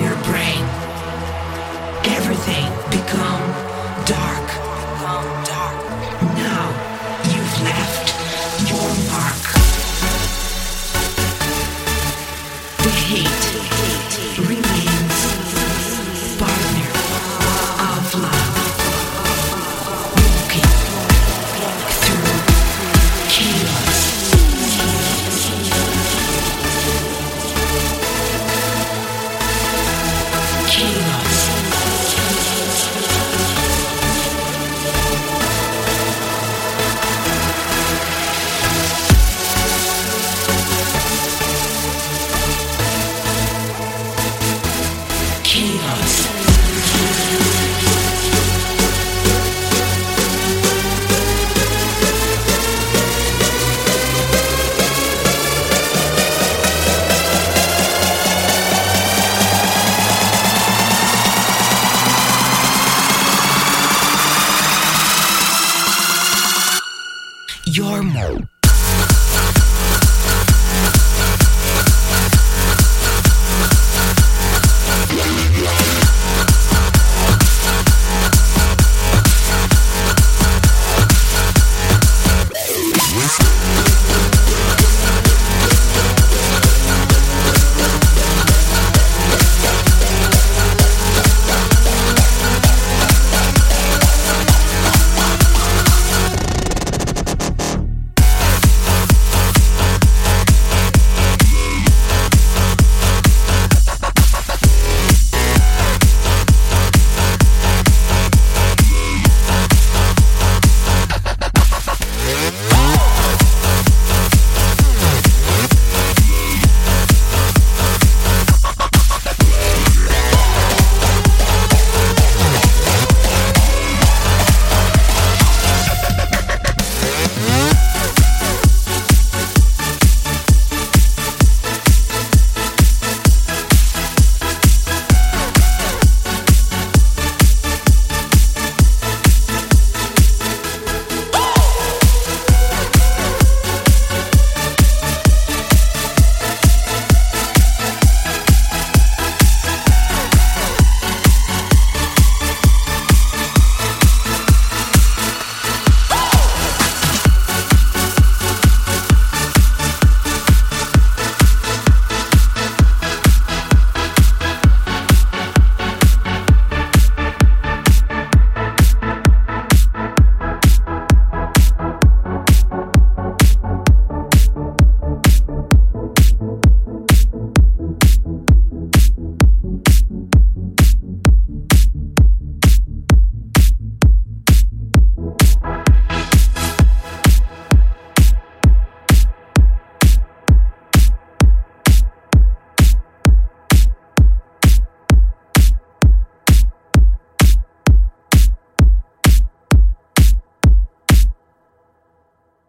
your brain. Your Mo.